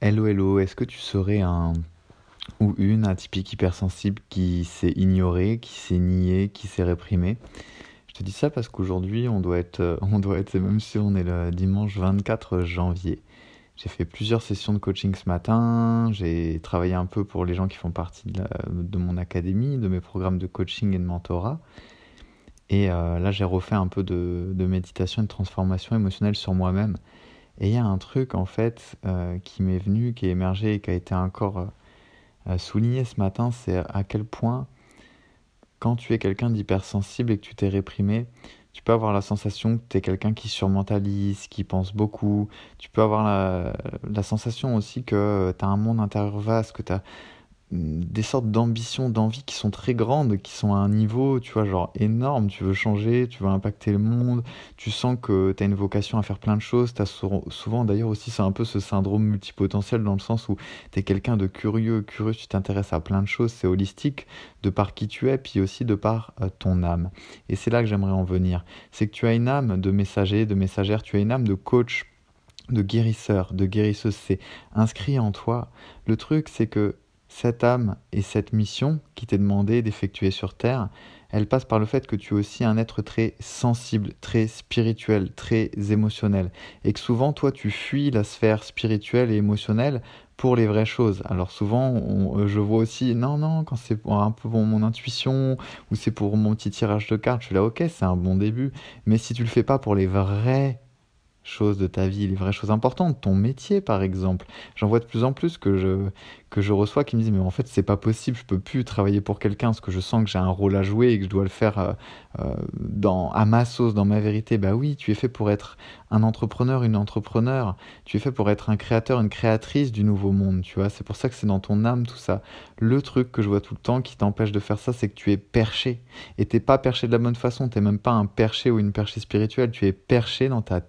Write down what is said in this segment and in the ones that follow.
Hello, hello, est-ce que tu serais un ou une atypique hypersensible qui s'est ignoré, qui s'est nié, qui s'est réprimé Je te dis ça parce qu'aujourd'hui, on doit être, on doit être, même si on est le dimanche 24 janvier. J'ai fait plusieurs sessions de coaching ce matin, j'ai travaillé un peu pour les gens qui font partie de, de mon académie, de mes programmes de coaching et de mentorat. Et euh, là, j'ai refait un peu de, de méditation et de transformation émotionnelle sur moi-même. Et il y a un truc en fait euh, qui m'est venu, qui est émergé et qui a été encore euh, souligné ce matin, c'est à quel point quand tu es quelqu'un d'hypersensible et que tu t'es réprimé, tu peux avoir la sensation que tu es quelqu'un qui surmentalise, qui pense beaucoup. Tu peux avoir la, la sensation aussi que tu as un monde intérieur vaste, que tu as des sortes d'ambitions, d'envies qui sont très grandes, qui sont à un niveau, tu vois, genre énorme. Tu veux changer, tu veux impacter le monde, tu sens que tu as une vocation à faire plein de choses. As souvent, d'ailleurs, aussi, c'est un peu ce syndrome multipotentiel dans le sens où tu es quelqu'un de curieux, curieux, tu t'intéresses à plein de choses, c'est holistique de par qui tu es, puis aussi de par euh, ton âme. Et c'est là que j'aimerais en venir. C'est que tu as une âme de messager, de messagère, tu as une âme de coach de guérisseur, de guérisseuse, c'est inscrit en toi. Le truc, c'est que cette âme et cette mission qui t'est demandée d'effectuer sur Terre, elle passe par le fait que tu es aussi un être très sensible, très spirituel, très émotionnel. Et que souvent, toi, tu fuis la sphère spirituelle et émotionnelle pour les vraies choses. Alors souvent, euh, je vois aussi, non, non, quand c'est un peu pour mon intuition ou c'est pour mon petit tirage de cartes, je suis là, ok, c'est un bon début. Mais si tu le fais pas pour les vraies choses de ta vie, les vraies choses importantes, ton métier par exemple. J'en vois de plus en plus que je, que je reçois qui me disent mais en fait c'est pas possible, je peux plus travailler pour quelqu'un parce que je sens que j'ai un rôle à jouer et que je dois le faire euh, euh, dans, à ma sauce, dans ma vérité. Bah oui, tu es fait pour être un entrepreneur, une entrepreneur. Tu es fait pour être un créateur, une créatrice du nouveau monde, tu vois. C'est pour ça que c'est dans ton âme tout ça. Le truc que je vois tout le temps qui t'empêche de faire ça, c'est que tu es perché. Et t'es pas perché de la bonne façon, t'es même pas un perché ou une perchée spirituelle, tu es perché dans ta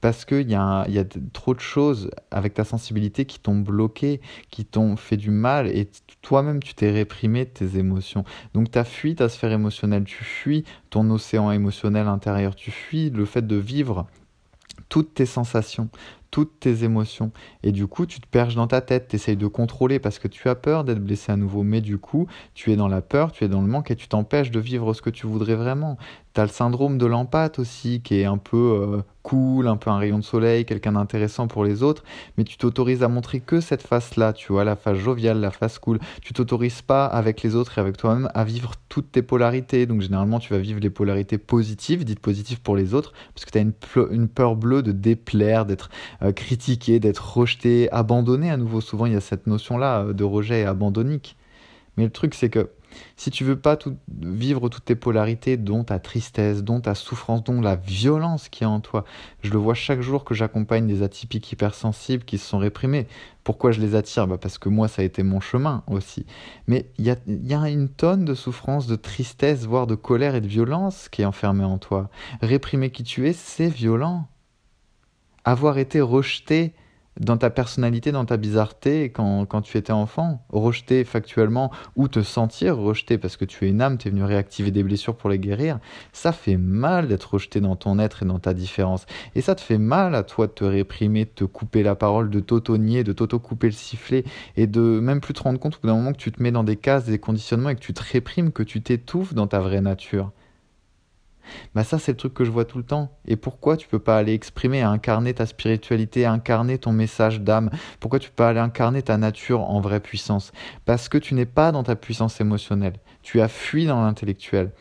Parce qu'il y, a, y a trop de choses avec ta sensibilité qui t'ont bloqué, qui t'ont fait du mal, et toi-même tu t'es réprimé tes émotions. Donc tu as fui ta sphère émotionnelle, tu fuis ton océan émotionnel intérieur, tu fuis le fait de vivre toutes tes sensations, toutes tes émotions. Et du coup, tu te perches dans ta tête, tu essayes de contrôler parce que tu as peur d'être blessé à nouveau. Mais du coup, tu es dans la peur, tu es dans le manque et tu t'empêches de vivre ce que tu voudrais vraiment. Tu as le syndrome de l'empathe aussi, qui est un peu euh, cool, un peu un rayon de soleil, quelqu'un d'intéressant pour les autres, mais tu t'autorises à montrer que cette face-là, tu vois, la face joviale, la face cool. Tu t'autorises pas avec les autres et avec toi-même à vivre toutes tes polarités. Donc généralement, tu vas vivre les polarités positives, dites positives pour les autres, parce que tu as une, une, peur bleue de déplaire, d'être euh, critiqué, d'être rejeté, abandonné à nouveau. Souvent, il y a cette notion-là euh, de rejet abandonnique. Mais le truc, c'est que si tu veux pas vivre toutes tes polarités, dont ta tristesse, dont ta souffrance, dont la violence qui est en toi, je le vois chaque jour que j'accompagne des atypiques hypersensibles qui se sont réprimés. Pourquoi je les attire? Bah Parce que moi, ça a été mon chemin aussi. Mais il y a, y a une tonne de souffrance, de tristesse, voire de colère et de violence qui est enfermée en toi. Réprimer qui tu es, c'est violent. Avoir été rejeté dans ta personnalité, dans ta bizarreté, quand, quand tu étais enfant, rejeté factuellement, ou te sentir rejeté parce que tu es une âme, tu es venu réactiver des blessures pour les guérir, ça fait mal d'être rejeté dans ton être et dans ta différence. Et ça te fait mal à toi de te réprimer, de te couper la parole, de t'auto-nier, de t'auto-couper le sifflet, et de même plus te rendre compte au bout moment que tu te mets dans des cases, des conditionnements, et que tu te réprimes, que tu t'étouffes dans ta vraie nature. Bah ça c'est le truc que je vois tout le temps. Et pourquoi tu peux pas aller exprimer, incarner ta spiritualité, incarner ton message d'âme? Pourquoi tu peux pas aller incarner ta nature en vraie puissance? Parce que tu n'es pas dans ta puissance émotionnelle. Tu as fui dans l'intellectuel.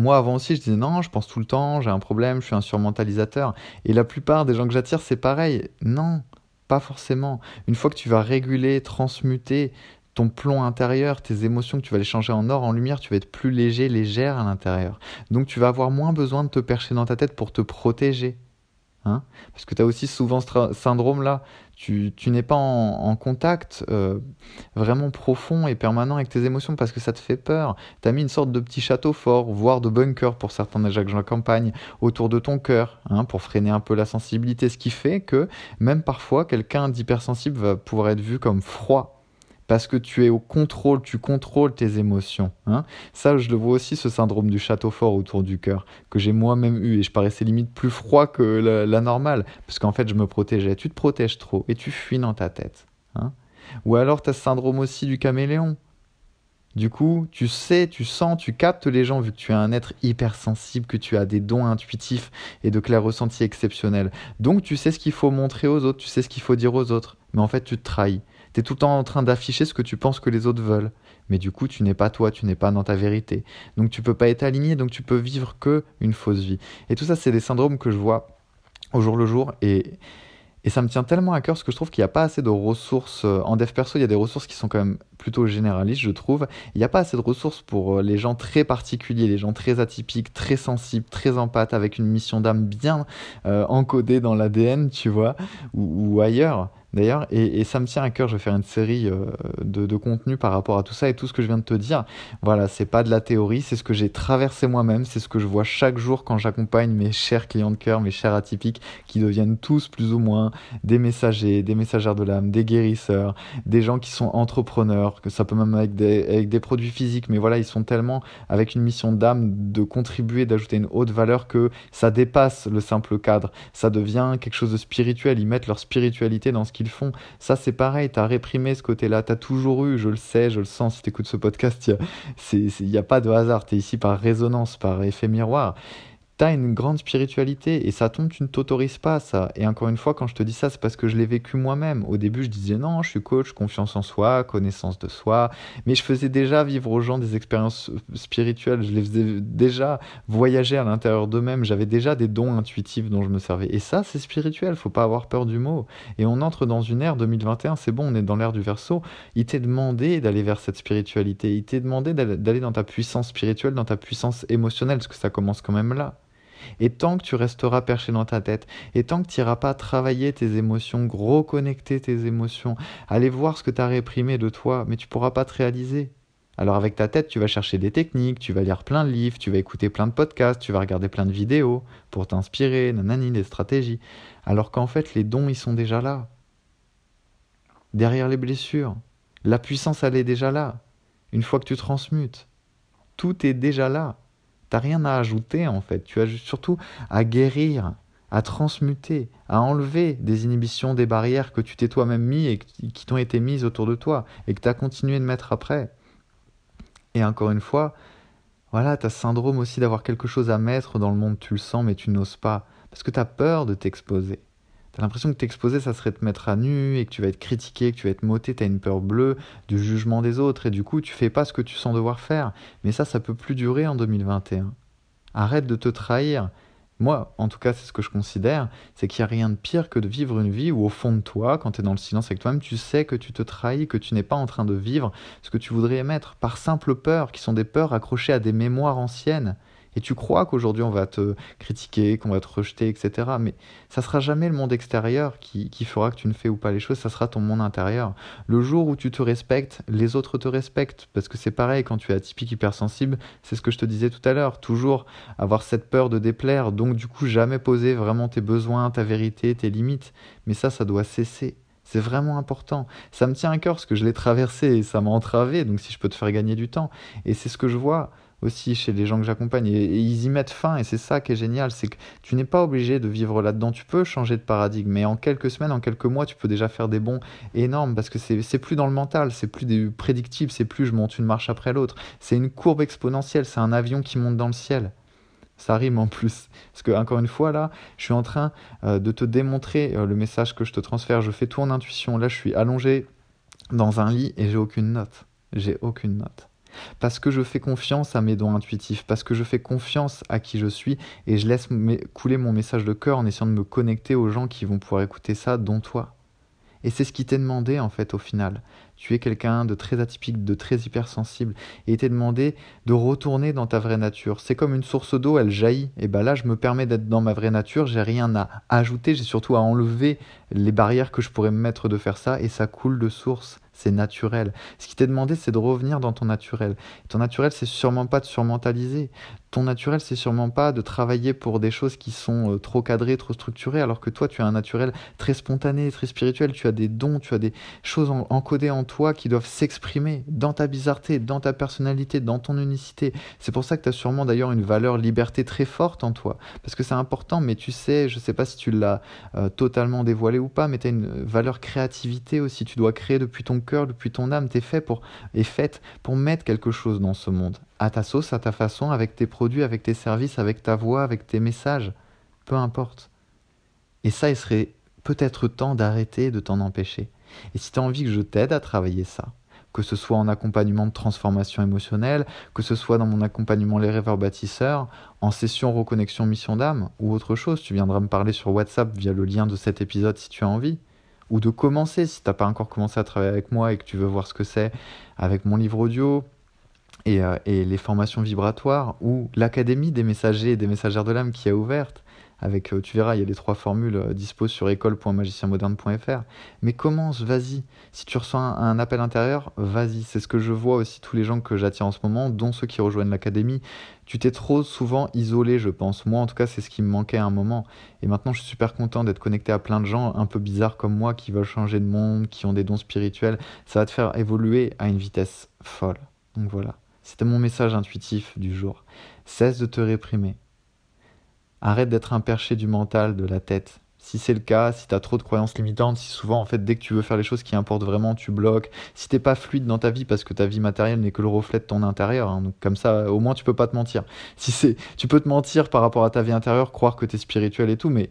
Moi, avant aussi, je disais non, je pense tout le temps, j'ai un problème, je suis un surmentalisateur. Et la plupart des gens que j'attire, c'est pareil. Non, pas forcément. Une fois que tu vas réguler, transmuter, ton plomb intérieur, tes émotions que tu vas les changer en or, en lumière, tu vas être plus léger, légère à l'intérieur. Donc tu vas avoir moins besoin de te percher dans ta tête pour te protéger. Hein Parce que tu as aussi souvent ce syndrome-là. Tu, n'es pas en, contact euh, vraiment profond et permanent avec tes émotions parce que ça te fait peur. Tu as mis une sorte de petit château fort, voire de bunker pour certains déjà que j'en campagne, autour de ton cœur, hein, pour freiner un peu la sensibilité. Ce qui fait que même parfois, quelqu'un d'hypersensible va pouvoir être vu comme froid parce que tu es au contrôle, tu contrôles tes émotions. Hein. Ça, je le vois aussi, ce syndrome du château fort autour du cœur, que j'ai moi-même eu, et je paraissais limite plus froid que la, normale, parce qu'en fait, je me protégeais. Tu te protèges trop, et tu fuis dans ta tête. Hein. Ou alors, tu as ce syndrome aussi du caméléon. Du coup, tu sais, tu sens, tu captes les gens vu que tu es un être hypersensible, que tu as des dons intuitifs et de clairs ressentis exceptionnels. Donc tu sais ce qu'il faut montrer aux autres, tu sais ce qu'il faut dire aux autres. Mais en fait, tu te trahis. Tu es tout le temps en train d'afficher ce que tu penses que les autres veulent. Mais du coup, tu n'es pas toi, tu n'es pas dans ta vérité. Donc tu peux pas être aligné, donc tu peux vivre que une fausse vie. Et tout ça, c'est des syndromes que je vois au jour le jour. Et, et ça me tient tellement à cœur parce que je trouve qu'il n'y a pas assez de ressources. Euh, en dev perso, il y a des ressources qui sont quand même plutôt généralistes, je trouve. Il n'y a pas assez de ressources pour euh, les gens très particuliers, les gens très atypiques, très sensibles, très empathes, avec une mission d'âme bien euh, encodée dans l'ADN, tu vois, ou ailleurs d'ailleurs, et, ça me tient à cœur, je vais faire une série euh, de, de contenu par rapport à tout ça et tout ce que je viens de te dire. Voilà, c'est pas de la théorie, c'est ce que j'ai traversé moi-même, c'est ce que je vois chaque jour quand j'accompagne mes chers clients de cœur, mes chers atypiques, qui deviennent tous plus ou moins des messagers, des messagères de l'âme, des guérisseurs, des gens qui sont entrepreneurs, que ça peut même avec des, avec des produits physiques, mais voilà, ils sont tellement avec une mission d'âme de contribuer, d'ajouter une haute valeur que ça dépasse le simple cadre, ça devient quelque chose de spirituel, ils mettent leur spiritualité dans ce font. Ça, c'est pareil, tu as réprimé ce côté-là, tu as toujours eu, je le sais, je le sens, si tu écoutes ce podcast, il n'y a, a, pas de hasard, tu es ici par résonance, par effet miroir tu une grande spiritualité et ça tombe, tu ne t'autorises pas ça. Et encore une fois, quand je te dis ça, c'est parce que je l'ai vécu moi-même. Au début, je disais non, je suis coach, confiance en soi, connaissance de soi, mais je faisais déjà vivre aux gens des expériences spirituelles, je les faisais déjà voyager à l'intérieur d'eux-mêmes, j'avais déjà des dons intuitifs dont je me servais. Et ça, c'est spirituel, faut pas avoir peur du mot. Et on entre dans une ère 2021, c'est bon, on est dans l'ère du verso. Il t'est demandé d'aller vers cette spiritualité, il t'est demandé d'aller dans ta puissance spirituelle, dans ta puissance émotionnelle, parce que ça commence quand même là. Et tant que tu resteras perché dans ta tête, et tant que tu n'iras pas travailler tes émotions, reconnecter tes émotions, aller voir ce que tu as réprimé de toi, mais tu pourras pas te réaliser. Alors avec ta tête, tu vas chercher des techniques, tu vas lire plein de livres, tu vas écouter plein de podcasts, tu vas regarder plein de vidéos pour t'inspirer, nanani, des stratégies. Alors qu'en fait, les dons, ils sont déjà là. Derrière les blessures. La puissance, elle est déjà là. Une fois que tu transmutes. Tout est déjà là. T'as rien à ajouter en fait. Tu as surtout à guérir, à transmuter, à enlever des inhibitions, des barrières que tu t'es toi-même mis et qui t'ont été mises autour de toi et que tu as continué de mettre après. Et encore une fois, voilà, tu as ce syndrome aussi d'avoir quelque chose à mettre dans le monde, tu le sens, mais tu n'oses pas, parce que tu as peur de t'exposer. T'as l'impression que t'exposer, ça serait te mettre à nu et que tu vas être critiqué, que tu vas être moté, t'as une peur bleue du jugement des autres et du coup tu fais pas ce que tu sens devoir faire. Mais ça, ça peut plus durer en 2021. Arrête de te trahir. Moi, en tout cas, c'est ce que je considère, c'est qu'il n'y a rien de pire que de vivre une vie où au fond de toi, quand tu es dans le silence avec toi-même, tu sais que tu te trahis, que tu n'es pas en train de vivre ce que tu voudrais émettre, par simple peur, qui sont des peurs accrochées à des mémoires anciennes et tu crois qu'aujourd'hui on va te critiquer, qu'on va te rejeter, etc. Mais ça sera jamais le monde extérieur qui, qui, fera que tu ne fais ou pas les choses, ça sera ton monde intérieur. Le jour où tu te respectes, les autres te respectent. Parce que c'est pareil, quand tu es atypique hypersensible, c'est ce que je te disais tout à l'heure, toujours avoir cette peur de déplaire, donc du coup jamais poser vraiment tes besoins, ta vérité, tes limites. Mais ça, ça doit cesser. C'est vraiment important. Ça me tient à cœur parce que je l'ai traversé et ça m'a entravé, donc si je peux te faire gagner du temps. Et c'est ce que je vois aussi chez les gens que j'accompagne. Et, ils y mettent fin, et c'est ça qui est génial, c'est que tu n'es pas obligé de vivre là-dedans. Tu peux changer de paradigme, mais en quelques semaines, en quelques mois, tu peux déjà faire des bons énormes, parce que c'est plus dans le mental, c'est plus des prédictibles, c'est plus je monte une marche après l'autre. C'est une courbe exponentielle, c'est un avion qui monte dans le ciel. Ça rime en plus. Parce que, encore une fois, là, je suis en train euh, de te démontrer euh, le message que je te transfère. Je fais tout en intuition. Là, je suis allongé dans un lit et j'ai aucune note. J'ai aucune note. Parce que je fais confiance à mes dons intuitifs, parce que je fais confiance à qui je suis et je laisse couler mon message de cœur en essayant de me connecter aux gens qui vont pouvoir écouter ça, dont toi. Et c'est ce qui t'est demandé en fait au final. Tu es quelqu'un de très atypique, de très hypersensible, et il demandé de retourner dans ta vraie nature. C'est comme une source d'eau, elle jaillit. Et ben là, je me permets d'être dans ma vraie nature, j'ai rien à ajouter, j'ai surtout à enlever les barrières que je pourrais me mettre de faire ça, et ça coule de source c'est naturel. Ce qui t'est demandé, c'est de revenir dans ton naturel. ton naturel, c'est sûrement pas de surmentaliser. Ton naturel, c'est sûrement pas de travailler pour des choses qui sont euh, trop cadrées, trop structurées, alors que toi, tu as un naturel très spontané, très spirituel, tu as des dons, tu as des choses encodées en toi qui doivent s'exprimer dans ta bizarreté, dans ta personnalité, dans ton unicité. C'est pour ça que tu as sûrement d'ailleurs une valeur liberté très forte en toi, parce que c'est important, mais tu sais, je sais pas si tu l'as euh, totalement dévoilé ou pas, mais tu as une valeur créativité aussi, tu dois créer depuis ton cœur, depuis ton âme, tu es fait pour, et faite pour mettre quelque chose dans ce monde à ta sauce, à ta façon, avec tes produits, avec tes services, avec ta voix, avec tes messages, peu importe. Et ça, il serait peut-être temps d'arrêter de t'en empêcher. Et si tu as envie que je t'aide à travailler ça, que ce soit en accompagnement de transformation émotionnelle, que ce soit dans mon accompagnement Les Rêveurs Bâtisseurs, en session reconnexion mission d'âme ou autre chose, tu viendras me parler sur WhatsApp via le lien de cet épisode si tu as envie. Ou de commencer si tu n'as pas encore commencé à travailler avec moi et que tu veux voir ce que c'est avec mon livre audio, euh, et, les formations vibratoires ou l'académie des messagers et des messagères de l'âme qui est ouverte. Avec, euh, tu verras, il y a les trois formules euh, dispo sur école.magicienmoderne.fr. Mais commence, vas-y. Si tu ressens un, appel intérieur, vas-y. C'est ce que je vois aussi tous les gens que j'attire en ce moment, dont ceux qui rejoignent l'académie. Tu t'es trop souvent isolé, je pense. Moi, en tout cas, c'est ce qui me manquait à un moment. Et maintenant, je suis super content d'être connecté à plein de gens un peu bizarres comme moi qui veulent changer de monde, qui ont des dons spirituels. Ça va te faire évoluer à une vitesse folle. Donc voilà. C'était mon message intuitif du jour. Cesse de te réprimer. Arrête d'être un perché du mental, de la tête. Si c'est le cas, si tu as trop de croyances limitantes, si souvent en fait dès que tu veux faire les choses qui importent vraiment, tu bloques, si t'es pas fluide dans ta vie parce que ta vie matérielle n'est que le reflet de ton intérieur, hein, comme ça au moins tu peux pas te mentir. Si c'est, tu peux te mentir par rapport à ta vie intérieure, croire que tu es spirituel et tout, mais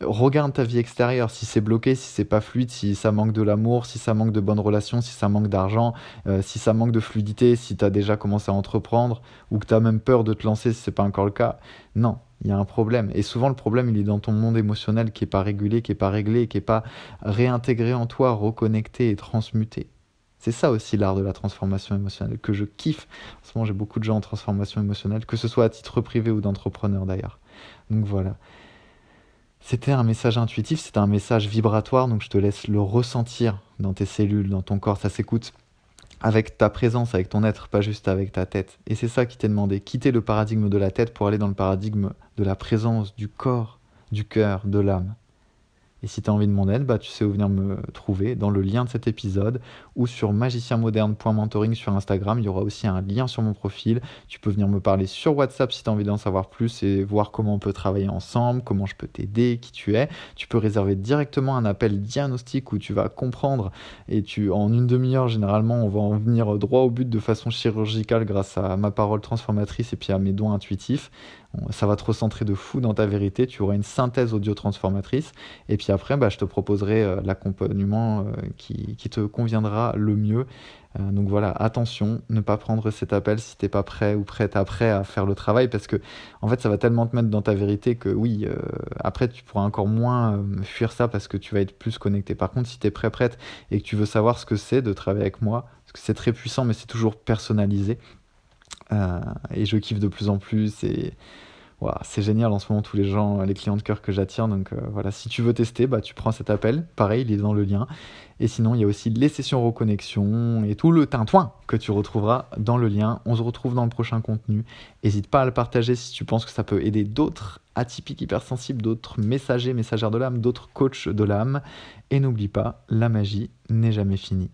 regarde ta vie extérieure, si c'est bloqué, si c'est pas fluide, si ça manque de l'amour, si ça manque de bonnes relations, si ça manque d'argent, euh, si ça manque de fluidité, si tu as déjà commencé à entreprendre ou que tu as même peur de te lancer si c'est pas encore le cas. Non, il y a un problème. Et souvent, le problème, il est dans ton monde émotionnel qui est pas régulé, qui est pas réglé, qui est pas réintégré en toi, reconnecté et transmuté. C'est ça aussi l'art de la transformation émotionnelle que je kiffe. En ce moment, j'ai beaucoup de gens en transformation émotionnelle, que ce soit à titre privé ou d'entrepreneur d'ailleurs. Donc voilà. C'était un message intuitif, c'était un message vibratoire, donc je te laisse le ressentir dans tes cellules, dans ton corps, ça s'écoute avec ta présence, avec ton être, pas juste avec ta tête. Et c'est ça qui t'est demandé, quitter le paradigme de la tête pour aller dans le paradigme de la présence, du corps, du cœur, de l'âme. Et si tu as envie de mon aide, bah, tu sais où venir me trouver dans le lien de cet épisode ou sur magicienmoderne.mentoring sur Instagram. Il y aura aussi un lien sur mon profil. Tu peux venir me parler sur WhatsApp si tu as envie d'en savoir plus et voir comment on peut travailler ensemble, comment je peux t'aider, qui tu es. Tu peux réserver directement un appel diagnostic où tu vas comprendre et tu, en une demi-heure, généralement, on va en venir droit au but de façon chirurgicale grâce à ma parole transformatrice et puis à mes dons intuitifs ça va te recentrer de fou dans ta vérité, tu auras une synthèse audio transformatrice, et puis après, bah, je te proposerai euh, l'accompagnement euh, qui, te conviendra le mieux. Euh, donc voilà, attention, ne pas prendre cet appel si t'es pas prêt ou prête après à faire le travail, parce que en fait, ça va tellement te mettre dans ta vérité que oui, après, tu pourras encore moins fuir ça parce que tu vas être plus connecté. Par contre, si tu es prêt, prête, et que tu veux savoir ce que c'est de travailler avec moi, parce que c'est très puissant, mais c'est toujours personnalisé, euh, et je kiffe de plus en plus. Et c'est génial en ce moment, tous les gens, les clients de cœur que j'attire. Donc euh, voilà, si tu veux tester, bah, tu prends cet appel. Pareil, il est dans le lien. Et sinon, il y a aussi les sessions reconnexion et tout le tintouin que tu retrouveras dans le lien. On se retrouve dans le prochain contenu. N'hésite pas à le partager si tu penses que ça peut aider d'autres atypiques hypersensibles, d'autres messagers, messagères de l'âme, d'autres coachs de l'âme. Et n'oublie pas, la magie n'est jamais finie.